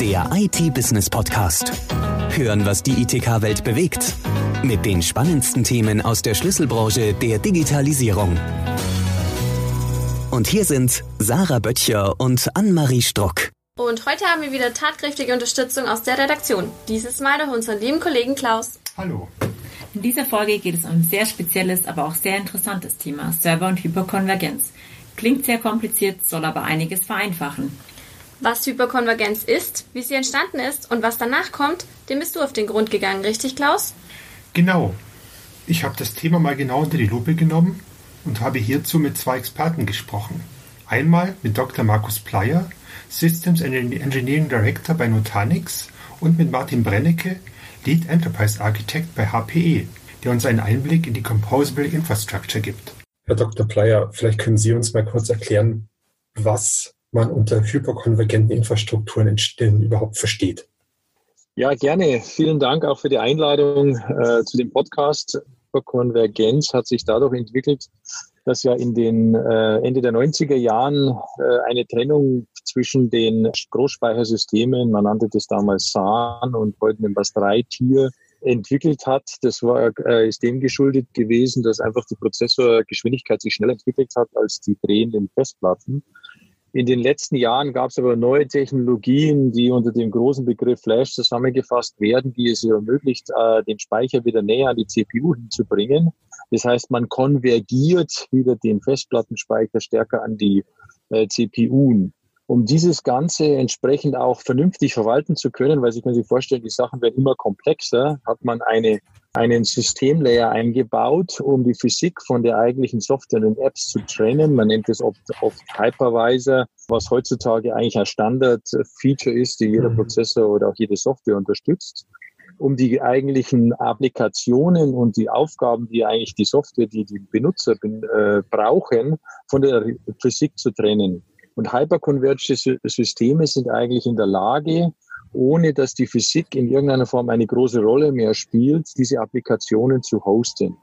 Der IT-Business-Podcast. Hören, was die ITK-Welt bewegt. Mit den spannendsten Themen aus der Schlüsselbranche der Digitalisierung. Und hier sind Sarah Böttcher und Annemarie Struck. Und heute haben wir wieder tatkräftige Unterstützung aus der Redaktion. Dieses Mal durch unseren lieben Kollegen Klaus. Hallo. In dieser Folge geht es um ein sehr spezielles, aber auch sehr interessantes Thema, Server- und Hyperkonvergenz. Klingt sehr kompliziert, soll aber einiges vereinfachen. Was Hyperkonvergenz ist, wie sie entstanden ist und was danach kommt, dem bist du auf den Grund gegangen, richtig Klaus? Genau. Ich habe das Thema mal genau unter die Lupe genommen und habe hierzu mit zwei Experten gesprochen. Einmal mit Dr. Markus Pleyer, Systems Engineering Director bei Nutanix und mit Martin Brennecke, Lead Enterprise Architect bei HPE, der uns einen Einblick in die Composable Infrastructure gibt. Herr Dr. Pleyer, vielleicht können Sie uns mal kurz erklären, was man unter hyperkonvergenten Infrastrukturen denn überhaupt versteht. Ja, gerne. Vielen Dank auch für die Einladung äh, zu dem Podcast. Hyperkonvergenz hat sich dadurch entwickelt, dass ja in den äh, Ende der 90er Jahren äh, eine Trennung zwischen den Großspeichersystemen, man nannte das damals SAN und heute nennt man es 3-Tier, entwickelt hat. Das war, äh, ist dem geschuldet gewesen, dass einfach die Prozessorgeschwindigkeit sich schneller entwickelt hat als die drehenden Festplatten. In den letzten Jahren gab es aber neue Technologien, die unter dem großen Begriff Flash zusammengefasst werden, die es ermöglicht, äh, den Speicher wieder näher an die CPU hinzubringen. Das heißt, man konvergiert wieder den Festplattenspeicher stärker an die äh, CPU. Um dieses Ganze entsprechend auch vernünftig verwalten zu können, weil Sie können sich vorstellen, die Sachen werden immer komplexer, hat man eine einen Systemlayer eingebaut, um die Physik von der eigentlichen Software und Apps zu trennen. Man nennt es oft, oft Hypervisor, was heutzutage eigentlich ein Standard-Feature ist, die jeder mhm. Prozessor oder auch jede Software unterstützt um die eigentlichen Applikationen und die Aufgaben, die eigentlich die Software, die die Benutzer äh, brauchen, von der Physik zu trennen. Und hyperconverged Systeme sind eigentlich in der Lage, ohne dass die Physik in irgendeiner Form eine große Rolle mehr spielt, diese Applikationen zu hosten.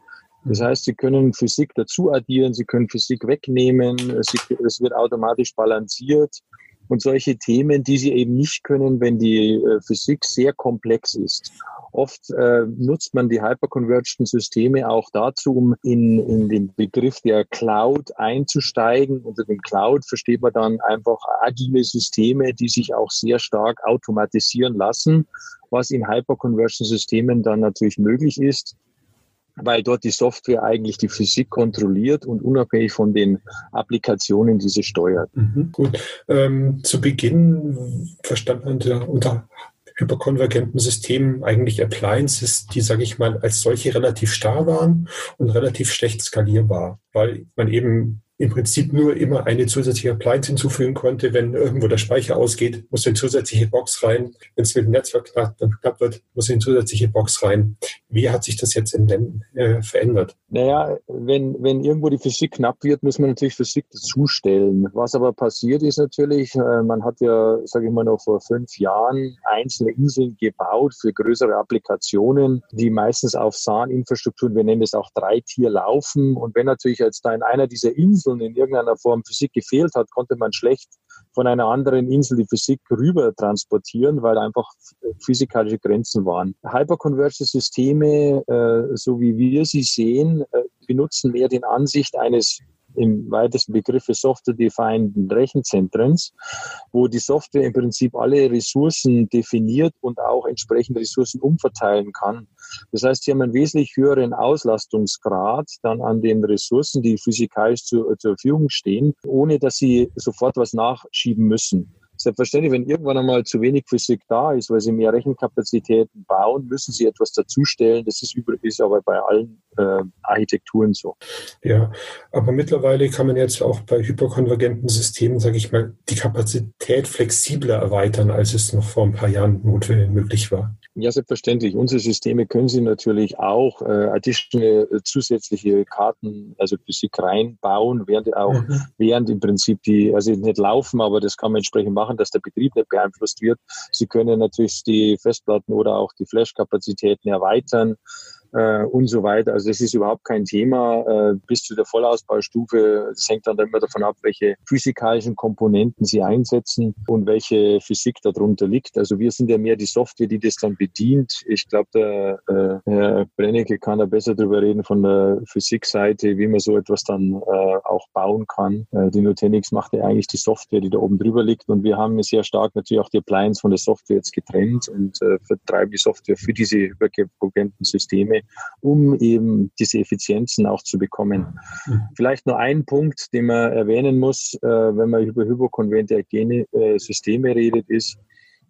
Das heißt, Sie können Physik dazu addieren, Sie können Physik wegnehmen, es wird automatisch balanciert und solche Themen, die Sie eben nicht können, wenn die äh, Physik sehr komplex ist. Oft äh, nutzt man die hyperconvergten Systeme auch dazu, um in, in den Begriff der Cloud einzusteigen. Unter dem Cloud versteht man dann einfach agile Systeme, die sich auch sehr stark automatisieren lassen, was in hyperconvergten Systemen dann natürlich möglich ist weil dort die Software eigentlich die Physik kontrolliert und unabhängig von den Applikationen diese steuert. Mhm, gut. Ähm, zu Beginn verstand man unter hyperkonvergenten Systemen eigentlich Appliances, die, sage ich mal, als solche relativ starr waren und relativ schlecht skalierbar, weil man eben im Prinzip nur immer eine zusätzliche Appliance hinzufügen konnte. Wenn irgendwo der Speicher ausgeht, muss eine zusätzliche Box rein. Wenn es mit dem Netzwerk knapp, wird, muss eine zusätzliche Box rein. Wie hat sich das jetzt Länden äh, verändert? Naja, wenn, wenn irgendwo die Physik knapp wird, muss man natürlich Physik dazustellen. Was aber passiert ist natürlich, äh, man hat ja, sage ich mal, noch vor fünf Jahren einzelne Inseln gebaut für größere Applikationen, die meistens auf SAN-Infrastrukturen, wir nennen es auch Dreitier, laufen. Und wenn natürlich jetzt da in einer dieser Inseln Inseln in irgendeiner Form Physik gefehlt hat, konnte man schlecht von einer anderen Insel die Physik rüber transportieren, weil einfach physikalische Grenzen waren. Hyperconverged Systeme, äh, so wie wir sie sehen, äh, benutzen mehr den Ansicht eines im weitesten Begriffe Software-Defined Rechenzentrums, wo die Software im Prinzip alle Ressourcen definiert und auch entsprechend Ressourcen umverteilen kann. Das heißt, sie haben einen wesentlich höheren Auslastungsgrad dann an den Ressourcen, die physikalisch zu, zur Verfügung stehen, ohne dass sie sofort was nachschieben müssen. Selbstverständlich, wenn irgendwann einmal zu wenig Physik da ist, weil sie mehr Rechenkapazitäten bauen, müssen sie etwas dazustellen. Das ist, übrigens aber bei allen äh, Architekturen so. Ja, aber mittlerweile kann man jetzt auch bei hyperkonvergenten Systemen, sage ich mal, die Kapazität flexibler erweitern, als es noch vor ein paar Jahren notwendig möglich war. Ja, selbstverständlich. Unsere Systeme können Sie natürlich auch äh, additionelle äh, zusätzliche Karten, also Physik reinbauen, während auch, mhm. während im Prinzip die, also nicht laufen, aber das kann man entsprechend machen, dass der Betrieb nicht beeinflusst wird. Sie können natürlich die Festplatten oder auch die Flash-Kapazitäten erweitern. Äh, und so weiter. Also das ist überhaupt kein Thema äh, bis zu der Vollausbaustufe. Das hängt dann immer davon ab, welche physikalischen Komponenten Sie einsetzen und welche Physik darunter liegt. Also wir sind ja mehr die Software, die das dann bedient. Ich glaube, der äh, Herr Brennecke kann da besser drüber reden von der Physikseite, wie man so etwas dann äh, auch bauen kann. Äh, die Nutanix macht ja eigentlich die Software, die da oben drüber liegt und wir haben sehr stark natürlich auch die Appliance von der Software jetzt getrennt und äh, vertreiben die Software für diese hyperkogenten Systeme, um eben diese Effizienzen auch zu bekommen. Mhm. Vielleicht nur ein Punkt, den man erwähnen muss, äh, wenn man über hyperkonvergente äh, Systeme redet, ist,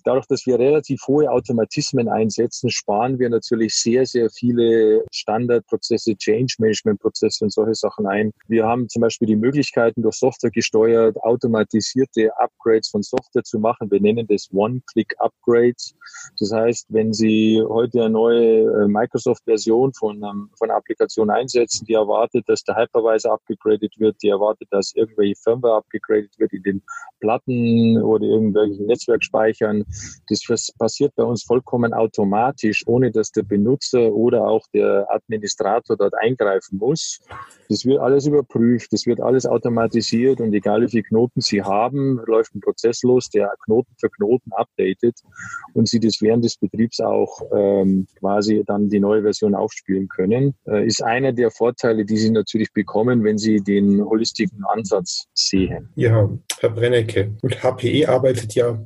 Dadurch, dass wir relativ hohe Automatismen einsetzen, sparen wir natürlich sehr, sehr viele Standardprozesse, Change-Management-Prozesse und solche Sachen ein. Wir haben zum Beispiel die Möglichkeiten, durch Software gesteuert, automatisierte Upgrades von Software zu machen. Wir nennen das One-Click-Upgrades. Das heißt, wenn Sie heute eine neue äh, Microsoft-Version von, ähm, von einer Applikation einsetzen, die erwartet, dass der Hypervisor abgegradet wird, die erwartet, dass irgendwelche Firmware abgegradet wird in den Platten oder irgendwelchen Netzwerkspeichern, das passiert bei uns vollkommen automatisch, ohne dass der Benutzer oder auch der Administrator dort eingreifen muss. Das wird alles überprüft, das wird alles automatisiert und egal wie viele Knoten Sie haben, läuft ein Prozess los, der Knoten für Knoten updatet und Sie das während des Betriebs auch ähm, quasi dann die neue Version aufspielen können. Äh, ist einer der Vorteile, die Sie natürlich bekommen, wenn Sie den holistischen Ansatz sehen. Ja, Herr Brennecke, und HPE arbeitet ja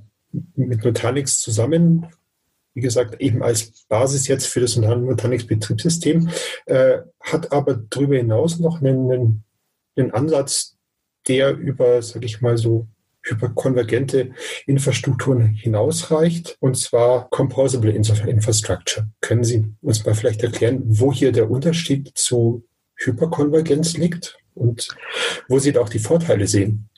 mit Nutanix zusammen, wie gesagt, eben als Basis jetzt für das Nutanix-Betriebssystem, äh, hat aber darüber hinaus noch einen, einen, einen Ansatz, der über, sage ich mal so, hyperkonvergente Infrastrukturen hinausreicht, und zwar Composable Infrastructure. Können Sie uns mal vielleicht erklären, wo hier der Unterschied zu Hyperkonvergenz liegt und wo Sie da auch die Vorteile sehen?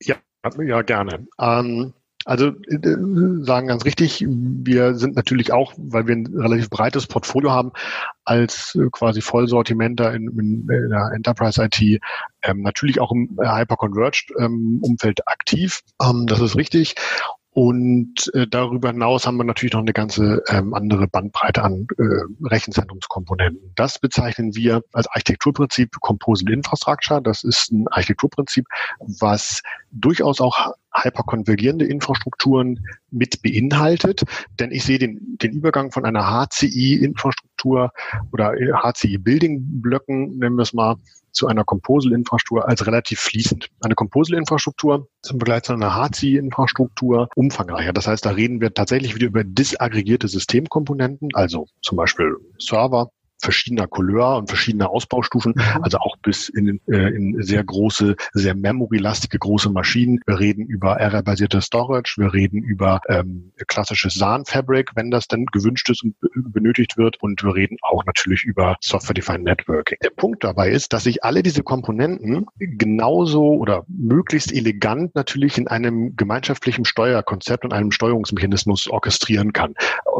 Ja, ja gerne. Ähm, also äh, sagen ganz richtig, wir sind natürlich auch, weil wir ein relativ breites Portfolio haben, als äh, quasi Vollsortimenter in, in, in der Enterprise IT ähm, natürlich auch im Hyperconverged ähm, Umfeld aktiv. Ähm, das ist richtig. Und äh, darüber hinaus haben wir natürlich noch eine ganze ähm, andere Bandbreite an äh, Rechenzentrumskomponenten. Das bezeichnen wir als Architekturprinzip Composable Infrastructure. Das ist ein Architekturprinzip, was durchaus auch hyperkonvergierende Infrastrukturen mit beinhaltet. Denn ich sehe den, den Übergang von einer HCI-Infrastruktur oder HCI-Building-Blöcken, nennen wir es mal, zu einer Composal-Infrastruktur als relativ fließend. Eine Composal-Infrastruktur zum Vergleich zu einer HCI-Infrastruktur umfangreicher. Das heißt, da reden wir tatsächlich wieder über disaggregierte Systemkomponenten, also zum Beispiel Server, verschiedener Couleur und verschiedener Ausbaustufen, mhm. also auch bis in, äh, in sehr große, sehr memory-lastige große Maschinen. Wir reden über RR-basierte Storage, wir reden über ähm, klassisches SAN-Fabric, wenn das dann gewünscht ist und benötigt wird. Und wir reden auch natürlich über Software-Defined Networking. Der Punkt dabei ist, dass ich alle diese Komponenten genauso oder möglichst elegant natürlich in einem gemeinschaftlichen Steuerkonzept und einem Steuerungsmechanismus orchestrieren kann.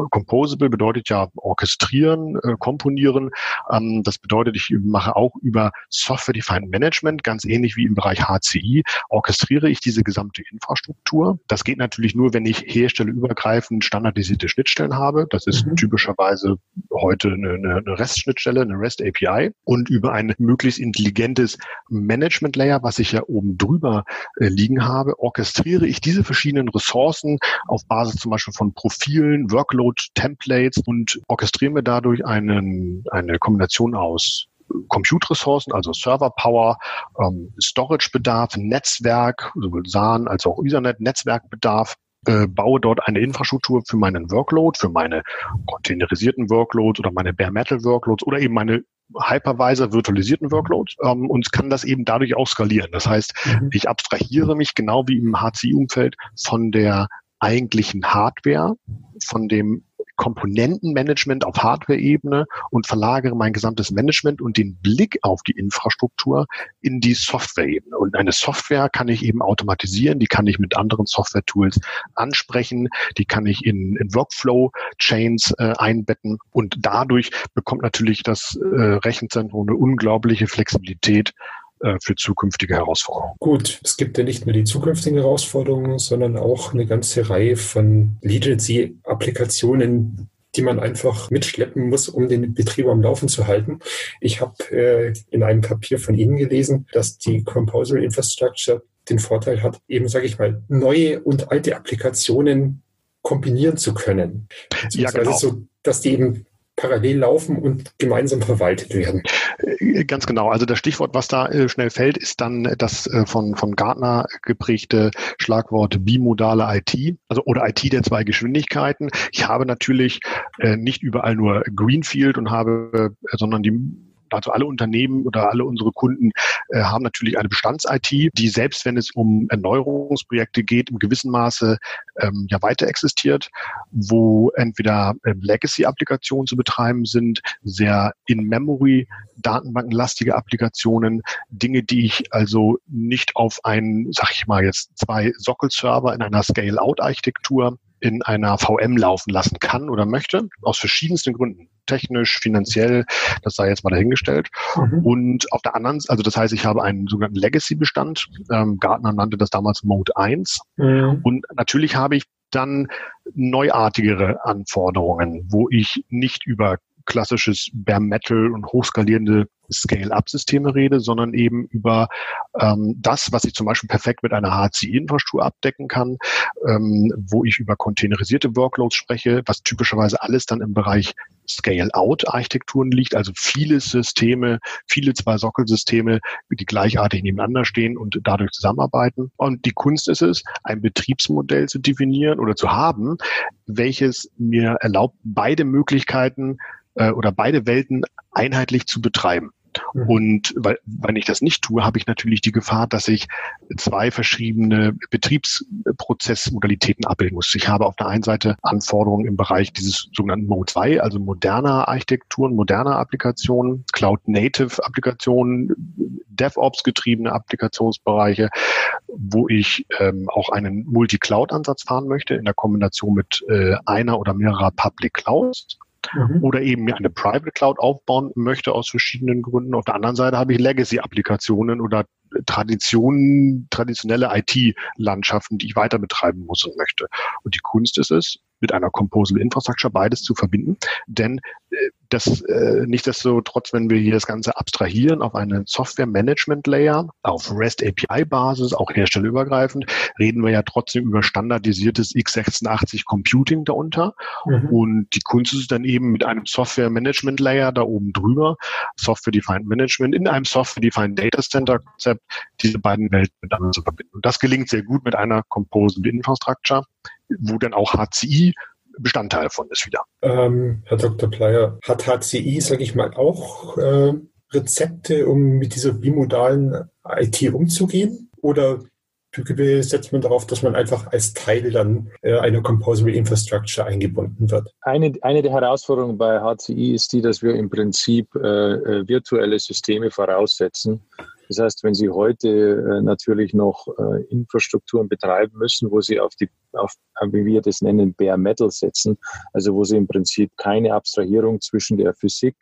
Composable bedeutet ja orchestrieren, äh, komponieren, führen. Ähm, das bedeutet, ich mache auch über Software-Defined Management, ganz ähnlich wie im Bereich HCI, orchestriere ich diese gesamte Infrastruktur. Das geht natürlich nur, wenn ich herstellerübergreifend standardisierte Schnittstellen habe. Das ist mhm. typischerweise heute eine, eine REST-Schnittstelle, eine REST-API und über ein möglichst intelligentes Management-Layer, was ich ja oben drüber äh, liegen habe, orchestriere ich diese verschiedenen Ressourcen auf Basis zum Beispiel von Profilen, Workload-Templates und orchestriere mir dadurch einen eine Kombination aus Compute-Ressourcen, also Server-Power, ähm, Storage-Bedarf, Netzwerk, sowohl SAN als auch Ethernet-Netzwerkbedarf, äh, baue dort eine Infrastruktur für meinen Workload, für meine containerisierten Workloads oder meine Bare Metal Workloads oder eben meine Hypervisor virtualisierten Workloads ähm, und kann das eben dadurch auch skalieren. Das heißt, mhm. ich abstrahiere mich genau wie im HCI-Umfeld von der eigentlichen Hardware, von dem Komponentenmanagement auf Hardware-Ebene und verlagere mein gesamtes Management und den Blick auf die Infrastruktur in die Software-Ebene. Und eine Software kann ich eben automatisieren, die kann ich mit anderen Software-Tools ansprechen, die kann ich in, in Workflow-Chains äh, einbetten und dadurch bekommt natürlich das äh, Rechenzentrum eine unglaubliche Flexibilität äh, für zukünftige Herausforderungen. Gut, es gibt ja nicht nur die zukünftigen Herausforderungen, sondern auch eine ganze Reihe von Legacy-Applikationen, die man einfach mitschleppen muss, um den Betrieb am Laufen zu halten. Ich habe äh, in einem Papier von Ihnen gelesen, dass die Composer Infrastructure den Vorteil hat, eben, sage ich mal, neue und alte Applikationen kombinieren zu können. Ja, genau. so, dass die eben parallel laufen und gemeinsam verwaltet werden. Äh, ganz genau. Also das Stichwort, was da äh, schnell fällt, ist dann das äh, von, von Gartner geprägte Schlagwort bimodale IT, also oder IT der zwei Geschwindigkeiten. Ich habe natürlich nicht überall nur Greenfield und habe, sondern die also alle Unternehmen oder alle unsere Kunden äh, haben natürlich eine Bestands-IT, die selbst wenn es um Erneuerungsprojekte geht, im gewissen Maße ähm, ja weiter existiert, wo entweder äh, Legacy-Applikationen zu betreiben sind, sehr in-Memory datenbankenlastige Applikationen, Dinge, die ich also nicht auf einen, sag ich mal jetzt, zwei Sockelserver in einer Scale-Out-Architektur in einer VM laufen lassen kann oder möchte, aus verschiedensten Gründen. Technisch, finanziell, das sei jetzt mal dahingestellt. Mhm. Und auf der anderen, also das heißt, ich habe einen sogenannten Legacy-Bestand. Ähm, Gartner nannte das damals Mode 1. Mhm. Und natürlich habe ich dann neuartigere Anforderungen, wo ich nicht über klassisches Bare Metal und hochskalierende Scale-up-Systeme rede, sondern eben über ähm, das, was ich zum Beispiel perfekt mit einer HCI-Infrastruktur abdecken kann, ähm, wo ich über containerisierte Workloads spreche, was typischerweise alles dann im Bereich Scale-out-Architekturen liegt, also viele Systeme, viele zwei Sockelsysteme, die gleichartig nebeneinander stehen und dadurch zusammenarbeiten. Und die Kunst ist es, ein Betriebsmodell zu definieren oder zu haben, welches mir erlaubt, beide Möglichkeiten äh, oder beide Welten einheitlich zu betreiben. Mhm. Und weil, wenn ich das nicht tue, habe ich natürlich die Gefahr, dass ich zwei verschiedene Betriebsprozessmodalitäten abbilden muss. Ich habe auf der einen Seite Anforderungen im Bereich dieses sogenannten Mode 2, also moderner Architekturen, moderner Applikationen, Cloud-Native-Applikationen, DevOps-getriebene Applikationsbereiche, wo ich ähm, auch einen Multi-Cloud-Ansatz fahren möchte in der Kombination mit äh, einer oder mehrerer Public Clouds mhm. oder eben mir eine Private Cloud aufbauen möchte aus verschiedenen Gründen. Auf der anderen Seite habe ich Legacy-Applikationen oder Traditionen, traditionelle IT-Landschaften, die ich weiter betreiben muss und möchte. Und die Kunst ist es, mit einer Composable Infrastructure beides zu verbinden. Denn äh, das äh, nicht desto trotz, wenn wir hier das Ganze abstrahieren auf einen Software Management Layer, auf REST API Basis, auch herstellerübergreifend, reden wir ja trotzdem über standardisiertes x86 Computing darunter. Mhm. Und die Kunst ist dann eben mit einem Software Management Layer da oben drüber, Software Defined Management in einem Software Defined Data Center Konzept, diese beiden Welten miteinander zu verbinden. Und das gelingt sehr gut mit einer Composable Infrastructure, wo dann auch HCI Bestandteil von ist wieder. Ähm, Herr Dr. Pleier, hat HCI, sage ich mal, auch äh, Rezepte, um mit dieser bimodalen IT umzugehen? Oder setzt man darauf, dass man einfach als Teil dann äh, einer Composable Infrastructure eingebunden wird? Eine, eine der Herausforderungen bei HCI ist die, dass wir im Prinzip äh, äh, virtuelle Systeme voraussetzen. Das heißt, wenn Sie heute äh, natürlich noch äh, Infrastrukturen betreiben müssen, wo Sie auf die, auf, wie wir das nennen, Bare Metal setzen, also wo Sie im Prinzip keine Abstrahierung zwischen der Physik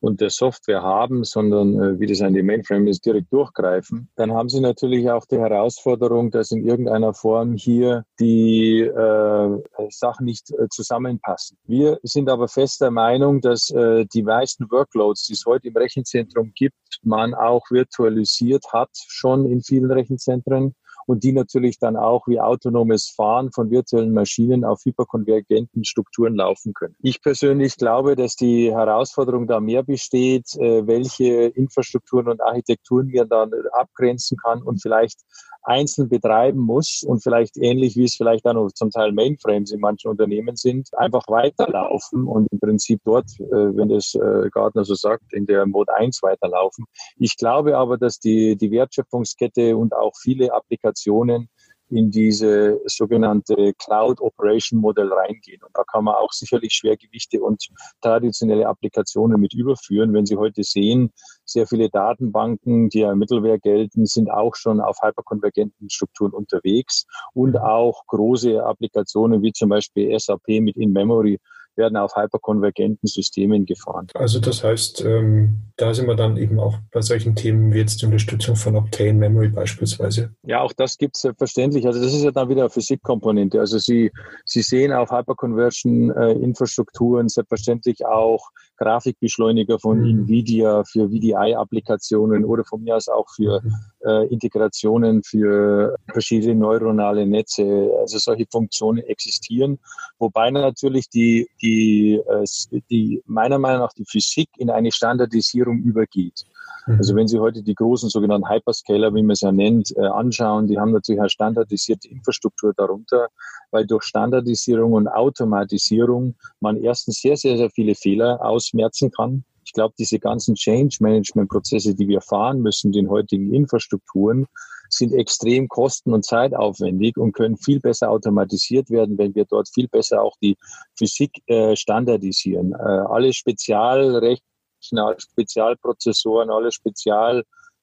und der Software haben, sondern äh, wie das an die Mainframe ist, direkt durchgreifen, dann haben sie natürlich auch die Herausforderung, dass in irgendeiner Form hier die äh, Sachen nicht äh, zusammenpassen. Wir sind aber fest der Meinung, dass äh, die meisten Workloads, die es heute im Rechenzentrum gibt, man auch virtualisiert hat, schon in vielen Rechenzentren und die natürlich dann auch wie autonomes Fahren von virtuellen Maschinen auf hyperkonvergenten Strukturen laufen können. Ich persönlich glaube, dass die Herausforderung da mehr besteht, äh, welche Infrastrukturen und Architekturen wir dann abgrenzen kann und vielleicht einzeln betreiben muss und vielleicht ähnlich wie es vielleicht auch noch zum Teil Mainframes in manchen Unternehmen sind, einfach weiterlaufen und im Prinzip dort, äh, wenn das äh, Gartner so sagt, in der Mode 1 weiterlaufen. Ich glaube aber, dass die, die Wertschöpfungskette und auch viele Applikationen in diese sogenannte Cloud Operation Modell reingehen. Und da kann man auch sicherlich Schwergewichte und traditionelle Applikationen mit überführen. Wenn Sie heute sehen, sehr viele Datenbanken, die ja Mittelwehr gelten, sind auch schon auf hyperkonvergenten Strukturen unterwegs und auch große Applikationen wie zum Beispiel SAP mit In-Memory werden auf hyperkonvergenten Systemen gefahren. Also das heißt, ähm, da sind wir dann eben auch bei solchen Themen wie jetzt die Unterstützung von Optane Memory beispielsweise. Ja, auch das gibt es selbstverständlich. Also das ist ja dann wieder eine Physikkomponente. Also Sie, Sie sehen auf Hyperconversion-Infrastrukturen äh, selbstverständlich auch Grafikbeschleuniger von mhm. NVIDIA für VDI-Applikationen oder von mir aus auch für mhm. Äh, Integrationen für verschiedene neuronale Netze. Also solche Funktionen existieren, wobei natürlich die, die, äh, die meiner Meinung nach die Physik in eine Standardisierung übergeht. Mhm. Also wenn Sie heute die großen sogenannten Hyperscaler, wie man es ja nennt, äh, anschauen, die haben natürlich eine standardisierte Infrastruktur darunter, weil durch Standardisierung und Automatisierung man erstens sehr, sehr, sehr viele Fehler ausmerzen kann. Ich glaube, diese ganzen Change-Management-Prozesse, die wir fahren müssen, den heutigen Infrastrukturen, sind extrem kosten- und zeitaufwendig und können viel besser automatisiert werden, wenn wir dort viel besser auch die Physik äh, standardisieren. Äh, alle Spezialrechte alle Spezialprozessoren, alle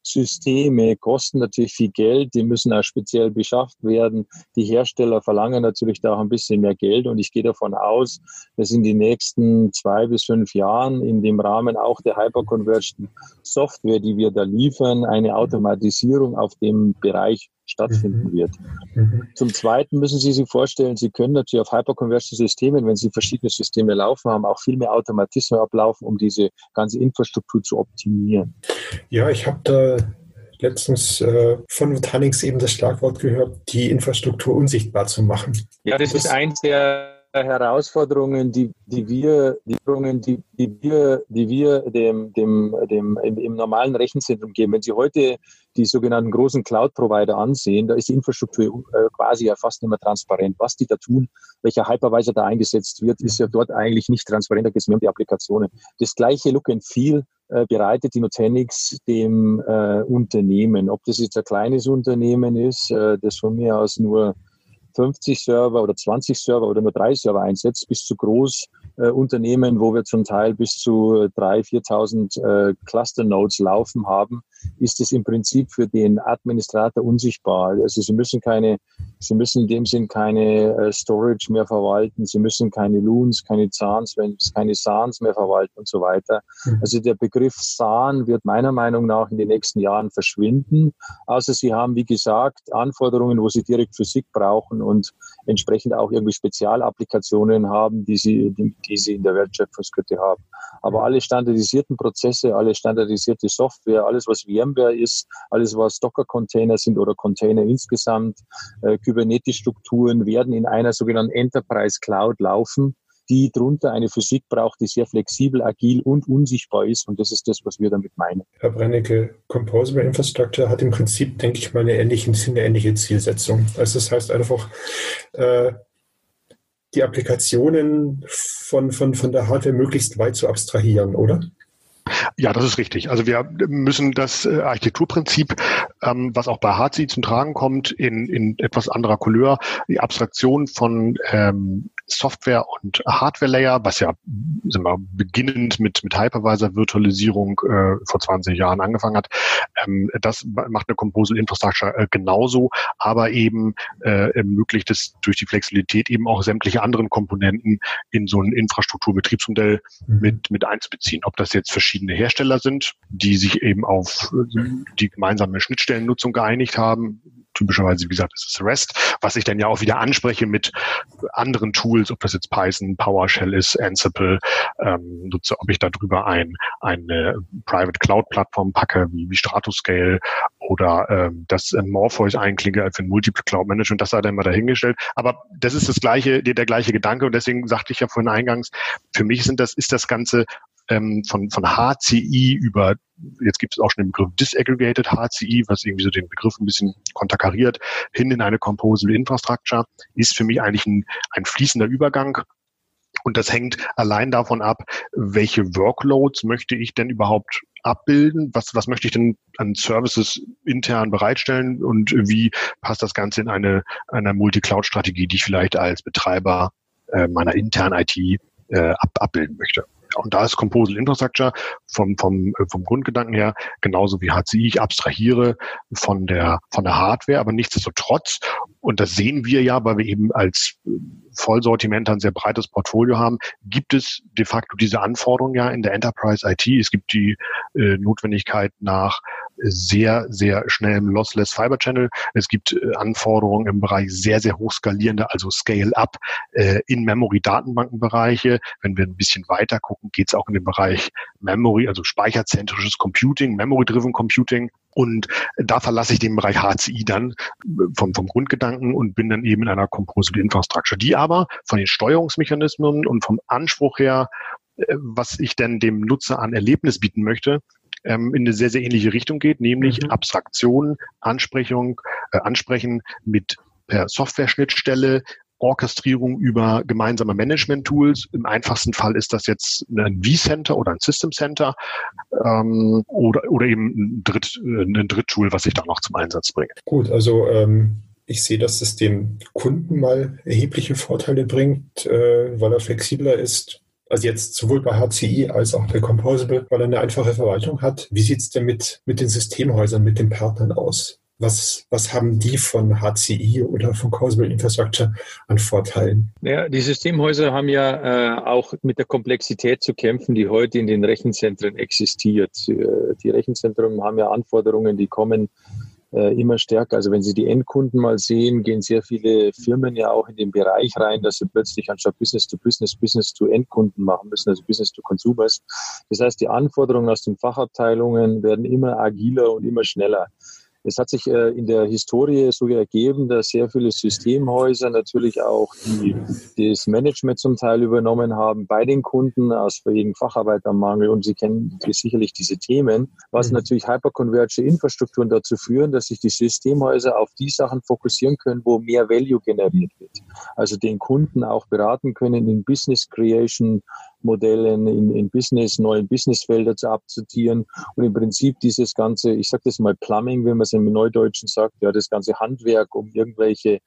Spezialsysteme kosten natürlich viel Geld, die müssen auch speziell beschafft werden. Die Hersteller verlangen natürlich da auch ein bisschen mehr Geld und ich gehe davon aus, dass in den nächsten zwei bis fünf Jahren in dem Rahmen auch der Hyperconversion Software, die wir da liefern, eine Automatisierung auf dem Bereich stattfinden mhm. wird. Mhm. Zum Zweiten müssen Sie sich vorstellen, Sie können natürlich auf Hyperconversion-Systemen, wenn Sie verschiedene Systeme laufen haben, auch viel mehr Automatismen ablaufen, um diese ganze Infrastruktur zu optimieren. Ja, ich habe da letztens äh, von Nutanix eben das Schlagwort gehört, die Infrastruktur unsichtbar zu machen. Ja, das, das ist eins der Herausforderungen, die, die wir, die, die, wir, die wir dem, dem, dem im, im, normalen Rechenzentrum geben. Wenn Sie heute die sogenannten großen Cloud-Provider ansehen, da ist die Infrastruktur äh, quasi ja fast nicht mehr transparent. Was die da tun, welcher Hypervisor da eingesetzt wird, ist ja dort eigentlich nicht transparent. Da geht es mehr um die Applikationen. Das gleiche Look and Feel äh, bereitet die Nutanix dem äh, Unternehmen. Ob das jetzt ein kleines Unternehmen ist, äh, das von mir aus nur 50 Server oder 20 Server oder nur drei Server einsetzt, bis zu groß äh, wo wir zum Teil bis zu 3.000, 4.000 äh, Cluster Nodes laufen haben, ist es im Prinzip für den Administrator unsichtbar. Also Sie müssen keine, Sie müssen in dem Sinn keine äh, Storage mehr verwalten, Sie müssen keine Loons, keine Zahns, keine SANs mehr verwalten und so weiter. Mhm. Also der Begriff SAN wird meiner Meinung nach in den nächsten Jahren verschwinden, außer Sie haben, wie gesagt, Anforderungen, wo Sie direkt Physik brauchen und entsprechend auch irgendwie Spezialapplikationen haben, die Sie, die, die Sie in der Wertschöpfungskette haben. Aber alle standardisierten Prozesse, alle standardisierte Software, alles, was VMware ist, alles, was Docker-Container sind oder Container insgesamt, äh, Kubernetes-Strukturen werden in einer sogenannten Enterprise Cloud laufen die drunter eine Physik braucht, die sehr flexibel, agil und unsichtbar ist. Und das ist das, was wir damit meinen. Herr Brennecke, Composable Infrastructure hat im Prinzip, denke ich mal, eine ähnliche, eine ähnliche Zielsetzung. Also das heißt einfach, äh, die Applikationen von, von, von der Hardware möglichst weit zu abstrahieren, oder? Ja, das ist richtig. Also wir müssen das äh, Architekturprinzip, ähm, was auch bei HC zum Tragen kommt, in, in etwas anderer Couleur, die Abstraktion von ähm, Software- und Hardware-Layer, was ja sind wir, beginnend mit, mit Hypervisor-Virtualisierung äh, vor 20 Jahren angefangen hat. Ähm, das macht eine Composable Infrastructure äh, genauso, aber eben äh, ermöglicht es durch die Flexibilität eben auch sämtliche anderen Komponenten in so ein Infrastrukturbetriebsmodell mhm. mit, mit einzubeziehen. Ob das jetzt verschiedene Hersteller sind, die sich eben auf die gemeinsame Schnittstellennutzung geeinigt haben, typischerweise, wie gesagt, ist es REST, was ich dann ja auch wieder anspreche mit anderen Tools, ob das jetzt Python, PowerShell ist, Ansible, ähm, nutze, ob ich darüber ein, eine Private Cloud Plattform packe, wie, wie Stratoscale oder ähm, das Morpheus einklinge für ein Multiple Cloud Management, das sei dann mal dahingestellt. Aber das ist das gleiche, der, der gleiche Gedanke und deswegen sagte ich ja vorhin eingangs, für mich sind das, ist das Ganze ähm, von, von HCI über, jetzt gibt es auch schon den Begriff Disaggregated HCI, was irgendwie so den Begriff ein bisschen konterkariert, hin in eine Composable Infrastructure, ist für mich eigentlich ein, ein fließender Übergang. Und das hängt allein davon ab, welche Workloads möchte ich denn überhaupt abbilden? Was, was möchte ich denn an Services intern bereitstellen? Und wie passt das Ganze in eine, eine Multi-Cloud-Strategie, die ich vielleicht als Betreiber äh, meiner internen IT äh, ab, abbilden möchte? Und da ist Composable Infrastructure vom, vom, äh, vom Grundgedanken her genauso wie HCI. Ich abstrahiere von der, von der Hardware, aber nichtsdestotrotz, und das sehen wir ja, weil wir eben als Vollsortiment ein sehr breites Portfolio haben, gibt es de facto diese Anforderungen ja in der Enterprise IT. Es gibt die äh, Notwendigkeit nach sehr, sehr schnellem Lossless Fiber Channel. Es gibt äh, Anforderungen im Bereich sehr, sehr hoch skalierende, also Scale-up äh, in-Memory-Datenbankenbereiche. Wenn wir ein bisschen weiter gucken, geht es auch in den Bereich Memory, also speicherzentrisches Computing, Memory-driven Computing. Und da verlasse ich den Bereich HCI dann äh, vom, vom Grundgedanken und bin dann eben in einer Composite Infrastructure, die aber von den Steuerungsmechanismen und vom Anspruch her äh, was ich denn dem Nutzer an Erlebnis bieten möchte, ähm, in eine sehr, sehr ähnliche Richtung geht, nämlich mhm. Abstraktion, Ansprechung, äh, Ansprechen mit per Software-Schnittstelle, Orchestrierung über gemeinsame Management-Tools. Im einfachsten Fall ist das jetzt ein vCenter oder ein System Center ähm, oder, oder eben ein, Dritt, äh, ein Dritttool, was ich da noch zum Einsatz bringe. Gut, also ähm, ich sehe, dass es dem Kunden mal erhebliche Vorteile bringt, äh, weil er flexibler ist, also jetzt sowohl bei HCI als auch bei Composable, weil er eine einfache Verwaltung hat. Wie sieht es denn mit, mit den Systemhäusern, mit den Partnern aus? Was, was haben die von HCI oder von Composable Infrastructure an Vorteilen? Ja, die Systemhäuser haben ja äh, auch mit der Komplexität zu kämpfen, die heute in den Rechenzentren existiert. Äh, die Rechenzentren haben ja Anforderungen, die kommen äh, immer stärker. Also wenn Sie die Endkunden mal sehen, gehen sehr viele Firmen ja auch in den Bereich rein, dass sie plötzlich anstatt Business to Business, Business to Endkunden machen müssen, also Business to Consumers. Das heißt, die Anforderungen aus den Fachabteilungen werden immer agiler und immer schneller. Es hat sich äh, in der Historie so ergeben, dass sehr viele Systemhäuser natürlich auch die, das Management zum Teil übernommen haben bei den Kunden aus wegen Facharbeitermangel und Sie kennen sicherlich diese Themen, was mhm. natürlich hyperconverged Infrastrukturen dazu führen, dass sich die Systemhäuser auf die Sachen fokussieren können, wo mehr Value generiert wird. Also den Kunden auch beraten können in Business Creation, Modellen in, in Business, neuen Businessfelder zu abzutieren und im Prinzip dieses ganze, ich sage das mal Plumbing, wenn man es im Neudeutschen sagt, ja, das ganze Handwerk, um irgendwelche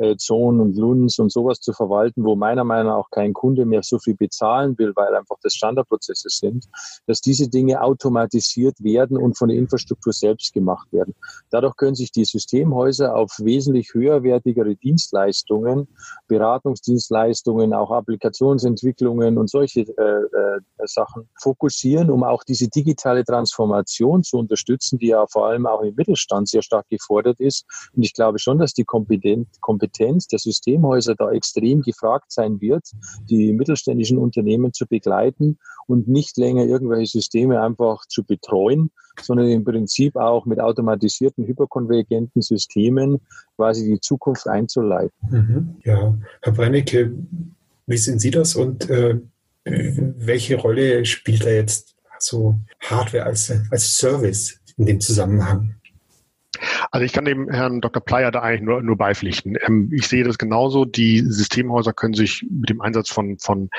äh, Zonen und Lunds und sowas zu verwalten, wo meiner Meinung nach auch kein Kunde mehr so viel bezahlen will, weil einfach das Standardprozesse sind, dass diese Dinge automatisiert werden und von der Infrastruktur selbst gemacht werden. Dadurch können sich die Systemhäuser auf wesentlich höherwertigere Dienstleistungen, Beratungsdienstleistungen, auch Applikationsentwicklungen und solche äh, äh, Sachen fokussieren, um auch diese digitale Transformation zu unterstützen, die ja vor allem auch im Mittelstand sehr stark gefordert ist. Und ich glaube schon, dass die Kompetenz der Systemhäuser da extrem gefragt sein wird, die mittelständischen Unternehmen zu begleiten und nicht länger irgendwelche Systeme einfach zu betreuen, sondern im Prinzip auch mit automatisierten, hyperkonvergenten Systemen quasi die Zukunft einzuleiten. Mhm. Ja, Herr Brennecke, wie sehen Sie das und äh, welche Rolle spielt da jetzt so Hardware als, als Service in dem Zusammenhang? Also ich kann dem Herrn Dr. Pleyer da eigentlich nur, nur beipflichten. Ähm, ich sehe das genauso. Die Systemhäuser können sich mit dem Einsatz von, von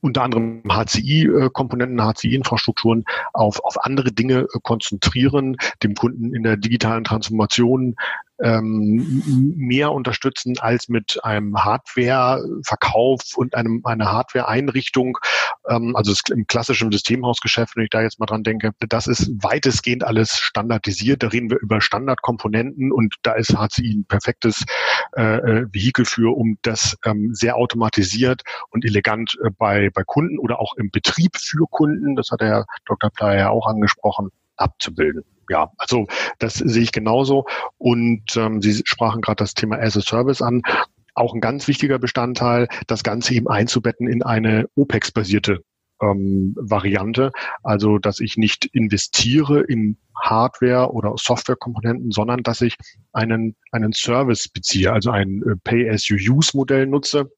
unter anderem HCI-Komponenten, HCI-Infrastrukturen auf, auf andere Dinge konzentrieren, dem Kunden in der digitalen Transformation ähm, mehr unterstützen als mit einem Hardware-Verkauf und einem, einer Hardware-Einrichtung. Ähm, also im klassischen Systemhausgeschäft, wenn ich da jetzt mal dran denke, das ist weitestgehend alles standardisiert. Da reden wir über Standardkomponenten und da ist HCI ein perfektes äh, äh, Vehikel für, um das ähm, sehr automatisiert und elegant äh, bei, bei Kunden oder auch im Betrieb für Kunden, das hat der Dr. Player ja auch angesprochen, abzubilden ja, also das sehe ich genauso. Und ähm, Sie sprachen gerade das Thema as a Service an. Auch ein ganz wichtiger Bestandteil, das Ganze eben einzubetten in eine OPEX-basierte ähm, Variante. Also, dass ich nicht investiere in Hardware oder Softwarekomponenten, sondern dass ich einen, einen Service beziehe, also ein äh, Pay-as-you-use-Modell nutze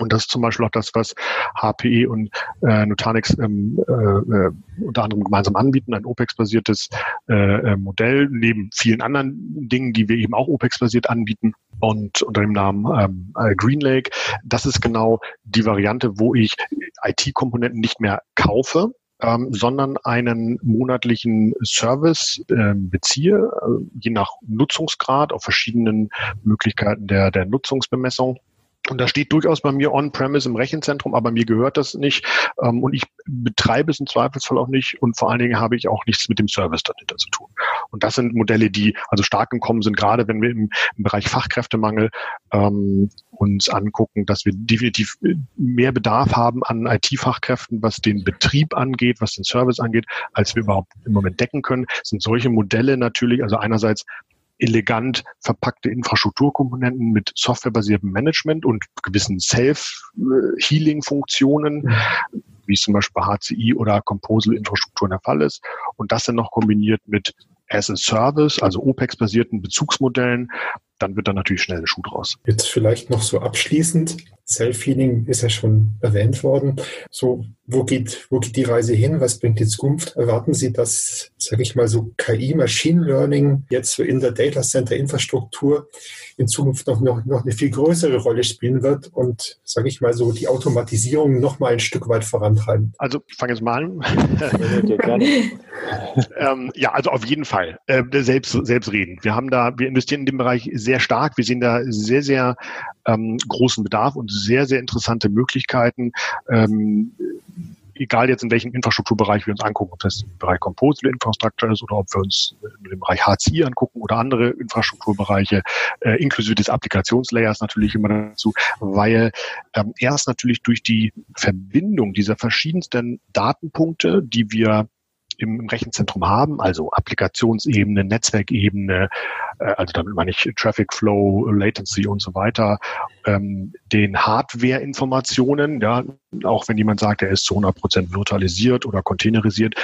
und das ist zum Beispiel auch das, was HPE und äh, Nutanix ähm, äh, äh, unter anderem gemeinsam anbieten, ein OPEX-basiertes äh, äh, Modell, neben vielen anderen Dingen, die wir eben auch OPEX-basiert anbieten und unter dem Namen ähm, äh, GreenLake. Das ist genau die Variante, wo ich IT-Komponenten nicht mehr kaufe, ähm, sondern einen monatlichen Service äh, beziehe, äh, je nach Nutzungsgrad auf verschiedenen Möglichkeiten der, der Nutzungsbemessung Und das steht durchaus bei mir on-premise im Rechenzentrum, aber mir gehört das nicht. Ähm, und ich betreibe es im Zweifelsfall auch nicht. Und vor allen Dingen habe ich auch nichts mit dem Service dahinter zu tun. Und das sind Modelle, die also stark im Kommen sind, gerade wenn wir im, im Bereich Fachkräftemangel ähm, uns angucken, dass wir definitiv mehr Bedarf haben an IT-Fachkräften, was den Betrieb angeht, was den Service angeht, als wir überhaupt im Moment decken können, sind solche Modelle natürlich, also einerseits elegant verpackte Infrastrukturkomponenten mit softwarebasiertem Management und gewissen Self-Healing-Funktionen, wie es zum Beispiel bei HCI oder Composal-Infrastrukturen der Fall ist. Und das dann noch kombiniert mit as a Service, also OPEX-basierten Bezugsmodellen, dann wird da natürlich schnell ein Schuh draus. Jetzt vielleicht noch so abschließend. Self-Healing ist ja schon erwähnt worden. So, wo geht, wo geht die Reise hin? Was bringt die Zukunft? Erwarten Sie, dass, sage ich mal, so KI, Machine Learning jetzt so in der Data Center Infrastruktur in Zukunft noch, noch, noch eine viel größere Rolle spielen wird und, sage ich mal, so die Automatisierung noch mal ein Stück weit vorantreiben? Also, ich fange jetzt mal an. ähm, ja, also auf jeden Fall. Äh, selbst, selbst reden. Wir haben da, wir investieren in dem Bereich sehr stark. Wir sehen da sehr, sehr ähm, großen Bedarf und sehr, sehr interessante Möglichkeiten. Ähm, egal jetzt in welchem Infrastrukturbereich wir uns angucken, ob das im Bereich Composable Infrastructure ist oder ob wir uns im Bereich HCI angucken oder andere Infrastrukturbereiche, äh, inklusive des Applikationslayers natürlich immer dazu, weil ähm, erst natürlich durch die Verbindung dieser verschiedensten Datenpunkte, die wir im, Rechenzentrum haben, also Applikationsebene, Netzwerkebene, äh, also damit meine ich Traffic Flow, Latency und so weiter, ähm, den Hardware-Informationen, ja, auch wenn jemand sagt, er ist zu 100 Prozent virtualisiert oder containerisiert,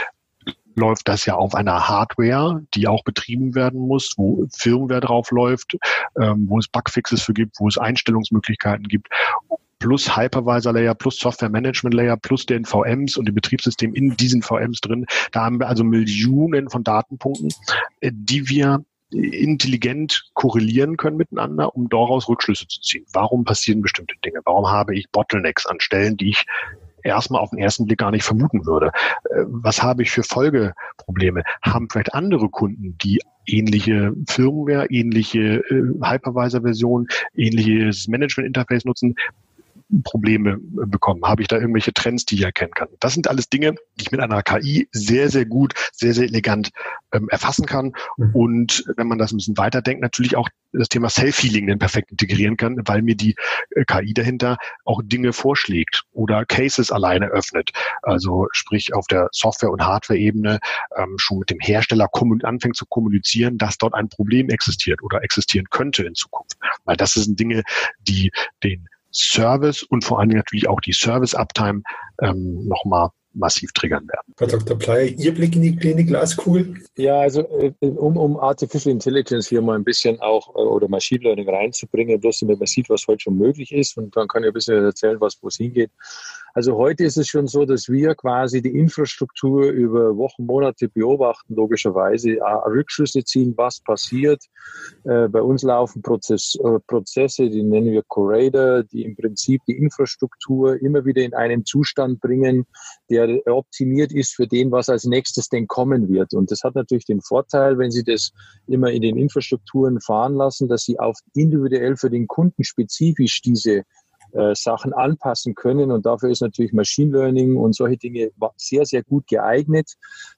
läuft das ja auf einer Hardware, die auch betrieben werden muss, wo Firmware drauf läuft, ähm, wo es Bugfixes für gibt, wo es Einstellungsmöglichkeiten gibt plus Hypervisor Layer, plus Software Management Layer, plus den VMs und dem Betriebssystem in diesen VMs drin. Da haben wir also Millionen von Datenpunkten, äh, die wir intelligent korrelieren können miteinander, um daraus Rückschlüsse zu ziehen. Warum passieren bestimmte Dinge? Warum habe ich Bottlenecks an Stellen, die ich erstmal auf den ersten Blick gar nicht vermuten würde. Äh, was habe ich für Folgeprobleme? Haben vielleicht andere Kunden, die ähnliche Firmware, ähnliche äh, Hypervisor-Version, ähnliches Management-Interface nutzen, Probleme bekommen? Habe ich da irgendwelche Trends, die ich erkennen kann? Das sind alles Dinge, die ich mit einer KI sehr, sehr gut, sehr, sehr elegant ähm, erfassen kann. Mhm. Und wenn man das ein bisschen weiterdenkt, natürlich auch das Thema Self-Healing dann perfekt integrieren kann, weil mir die äh, KI dahinter auch Dinge vorschlägt oder Cases alleine öffnet. Also sprich auf der Software- und Hardware-Ebene ähm, schon mit dem Hersteller anfängt zu kommunizieren, dass dort ein Problem existiert oder existieren könnte in Zukunft. Weil das sind Dinge, die den Service und vor allem natürlich auch die Service-Uptime ähm, nochmal massiv triggern werden. Herr Dr. Pley, Ihr Blick in die, Klinik Glaskugel? Ja, also äh, um, um Artificial Intelligence hier mal ein bisschen auch äh, oder Machine Learning reinzubringen, bloß damit man sieht, was heute schon möglich ist und dann kann ich ein bisschen erzählen, was wo es hingeht. Also heute ist es schon so, dass wir quasi die Infrastruktur über Wochen, Monate beobachten, logischerweise Rückschlüsse ziehen, was passiert. Äh, bei uns laufen Prozess, äh, Prozesse, die nennen wir Curator, die im Prinzip die Infrastruktur immer wieder in einen Zustand bringen, der optimiert ist für den, was als nächstes denn kommen wird. Und das hat natürlich den Vorteil, wenn Sie das immer in den Infrastrukturen fahren lassen, dass Sie auf individuell für den Kunden spezifisch diese äh, Sachen anpassen können. Und dafür ist natürlich Machine Learning und solche Dinge sehr, sehr gut geeignet.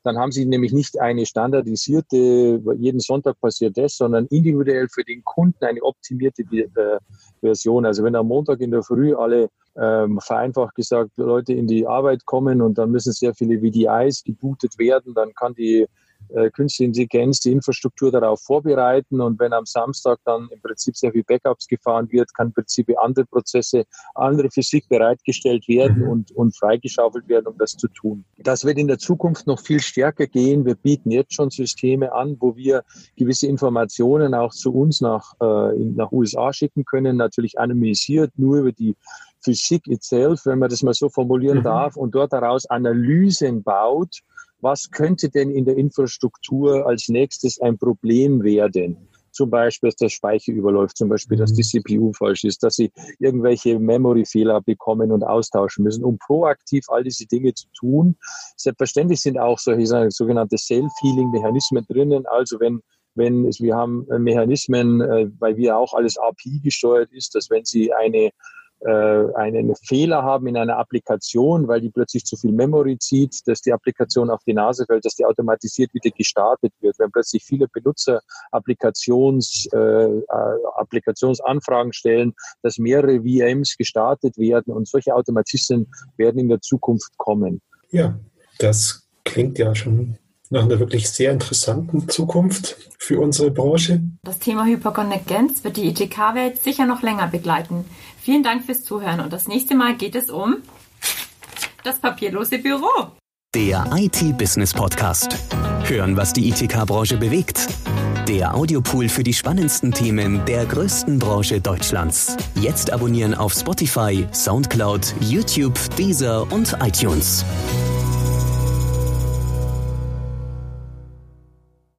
Dann haben Sie nämlich nicht eine standardisierte, jeden Sonntag passiert das, sondern individuell für den Kunden eine optimierte äh, Version. Also wenn am Montag in der Früh alle ähm, vereinfacht gesagt Leute in die Arbeit kommen und dann müssen sehr viele VDIs gebootet werden, dann kann die äh, künstliche Intelligenz die Infrastruktur darauf vorbereiten und wenn am Samstag dann im Prinzip sehr viel Backups gefahren wird, kann im Prinzip andere Prozesse, andere Physik bereitgestellt werden mhm. und, und freigeschaufelt werden, um das zu tun. Das wird in der Zukunft noch viel stärker gehen. Wir bieten jetzt schon Systeme an, wo wir gewisse Informationen auch zu uns nach, äh, nach USA schicken können, natürlich anonymisiert, nur über die Physik itself, wenn man das mal so formulieren mhm. darf, und dort daraus Analysen baut, was könnte denn in der Infrastruktur als nächstes ein Problem werden? Zum Beispiel, dass der Speicher überläuft, zum Beispiel, dass die mhm. CPU falsch ist, dass sie irgendwelche Memory-Fehler bekommen und austauschen müssen, um proaktiv all diese Dinge zu tun. Selbstverständlich sind auch solche sogenannte Self-Healing-Mechanismen drinnen. Also wenn wenn wir haben Mechanismen, äh, weil wir auch alles API gesteuert ist, dass wenn Sie eine einen Fehler haben in einer Applikation, weil die plötzlich zu viel Memory zieht, dass die Applikation auf die Nase fällt, dass die automatisiert wieder gestartet wird. Wenn plötzlich viele Benutzer Applikations, äh, äh Applikationsanfragen stellen, dass mehrere VMs gestartet werden und solche Automatismen werden in der Zukunft kommen. Ja, das klingt ja schon nach einer wirklich sehr interessanten Zukunft für unsere Branche. Das Thema Hyperkonvergenz wird die ITK-Welt sicher noch länger begleiten. Vielen Dank fürs Zuhören und das nächste Mal geht es um das papierlose Büro. Der IT-Business Podcast. Hören, was die ITK-Branche bewegt. Der Audiopool für die spannendsten Themen der größten Branche Deutschlands. Jetzt abonnieren auf Spotify, Soundcloud, YouTube, Deezer und iTunes.